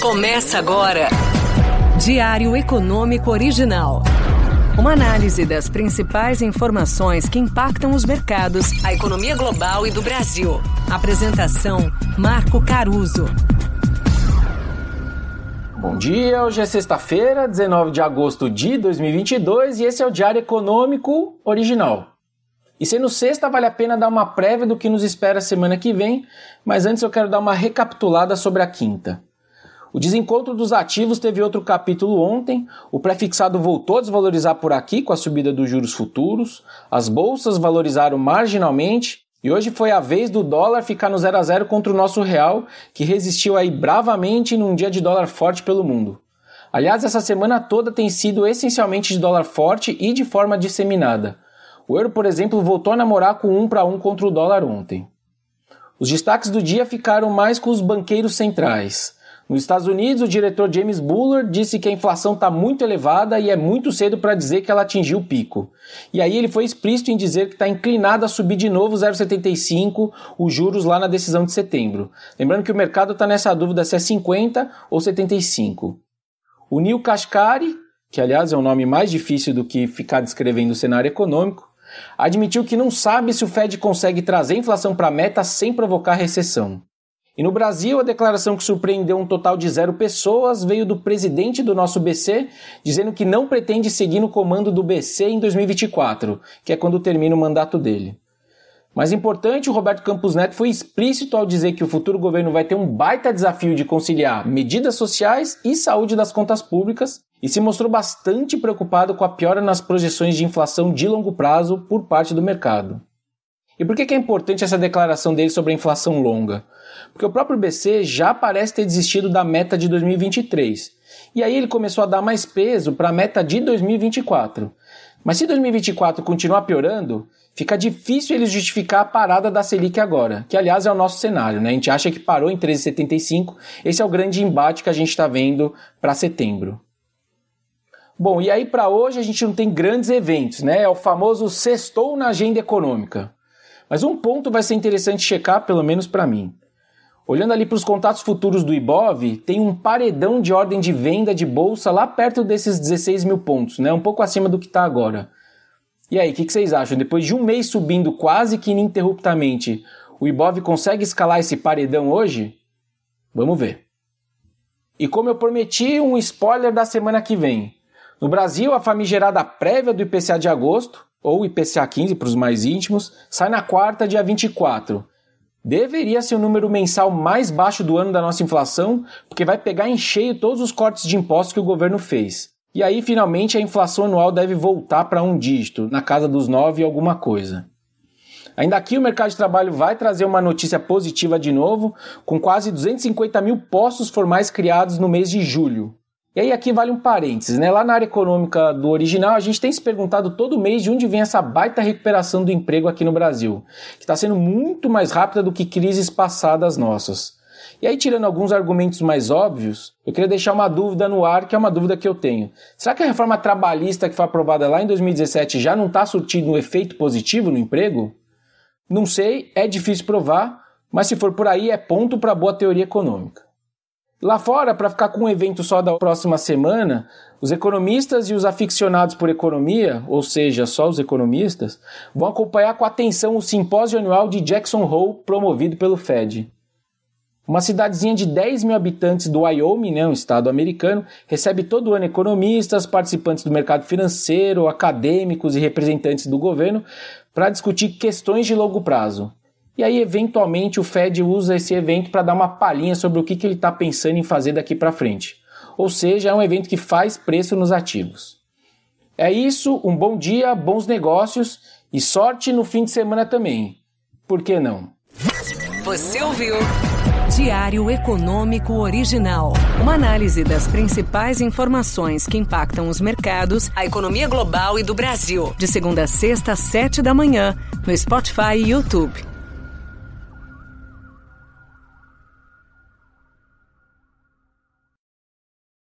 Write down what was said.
Começa agora. Diário Econômico Original. Uma análise das principais informações que impactam os mercados, a economia global e do Brasil. Apresentação: Marco Caruso. Bom dia, hoje é sexta-feira, 19 de agosto de 2022 e esse é o Diário Econômico Original. E sendo sexta, vale a pena dar uma prévia do que nos espera semana que vem, mas antes eu quero dar uma recapitulada sobre a quinta. O desencontro dos ativos teve outro capítulo ontem. O pré-fixado voltou a desvalorizar por aqui com a subida dos juros futuros. As bolsas valorizaram marginalmente. E hoje foi a vez do dólar ficar no 0 a 0 contra o nosso real, que resistiu aí bravamente num dia de dólar forte pelo mundo. Aliás, essa semana toda tem sido essencialmente de dólar forte e de forma disseminada. O euro, por exemplo, voltou a namorar com um para um contra o dólar ontem. Os destaques do dia ficaram mais com os banqueiros centrais. Nos Estados Unidos, o diretor James Buller disse que a inflação está muito elevada e é muito cedo para dizer que ela atingiu o pico. E aí ele foi explícito em dizer que está inclinado a subir de novo 0,75 os juros lá na decisão de setembro. Lembrando que o mercado está nessa dúvida se é 50 ou 75. O Neil Kashkari, que aliás é um nome mais difícil do que ficar descrevendo o cenário econômico, admitiu que não sabe se o Fed consegue trazer inflação para a meta sem provocar recessão. E no Brasil, a declaração que surpreendeu um total de zero pessoas veio do presidente do nosso BC, dizendo que não pretende seguir no comando do BC em 2024, que é quando termina o mandato dele. Mais importante, o Roberto Campos Neto foi explícito ao dizer que o futuro governo vai ter um baita desafio de conciliar medidas sociais e saúde das contas públicas e se mostrou bastante preocupado com a piora nas projeções de inflação de longo prazo por parte do mercado. E por que é importante essa declaração dele sobre a inflação longa? Porque o próprio BC já parece ter desistido da meta de 2023. E aí ele começou a dar mais peso para a meta de 2024. Mas se 2024 continuar piorando, fica difícil eles justificar a parada da Selic agora, que aliás é o nosso cenário, né? A gente acha que parou em 13,75, esse é o grande embate que a gente está vendo para setembro. Bom, e aí para hoje a gente não tem grandes eventos, né? É o famoso sextou na agenda econômica. Mas um ponto vai ser interessante checar, pelo menos para mim. Olhando ali para os contatos futuros do Ibov, tem um paredão de ordem de venda de bolsa lá perto desses 16 mil pontos, né? um pouco acima do que está agora. E aí, o que, que, vocês acham? Depois de um mês subindo quase que ininterruptamente, o Ibov consegue escalar esse paredão hoje? Vamos ver. E como eu prometi, um spoiler da semana que vem. No Brasil, a famigerada prévia do IPCA de agosto, ou IPCA 15 para os mais íntimos, sai na quarta, dia 24. Deveria ser o número mensal mais baixo do ano da nossa inflação, porque vai pegar em cheio todos os cortes de impostos que o governo fez. E aí, finalmente, a inflação anual deve voltar para um dígito, na casa dos 9 e alguma coisa. Ainda aqui, o mercado de trabalho vai trazer uma notícia positiva de novo, com quase 250 mil postos formais criados no mês de julho. E aí aqui vale um parênteses, né? Lá na área econômica do original, a gente tem se perguntado todo mês de onde vem essa baita recuperação do emprego aqui no Brasil, que está sendo muito mais rápida do que crises passadas nossas. E aí, tirando alguns argumentos mais óbvios, eu queria deixar uma dúvida no ar, que é uma dúvida que eu tenho. Será que a reforma trabalhista que foi aprovada lá em 2017 já não está surtindo um efeito positivo no emprego? Não sei, é difícil provar, mas se for por aí, é ponto para boa teoria econômica. Lá fora, para ficar com um evento só da próxima semana, os economistas e os aficionados por economia, ou seja, só os economistas, vão acompanhar com atenção o simpósio anual de Jackson Hole promovido pelo Fed. Uma cidadezinha de 10 mil habitantes do Wyoming, né, um estado americano, recebe todo ano economistas, participantes do mercado financeiro, acadêmicos e representantes do governo para discutir questões de longo prazo. E aí, eventualmente, o Fed usa esse evento para dar uma palhinha sobre o que, que ele está pensando em fazer daqui para frente. Ou seja, é um evento que faz preço nos ativos. É isso, um bom dia, bons negócios e sorte no fim de semana também. Por que não? Você ouviu? Diário Econômico Original. Uma análise das principais informações que impactam os mercados, a economia global e do Brasil. De segunda a sexta, às sete da manhã, no Spotify e YouTube.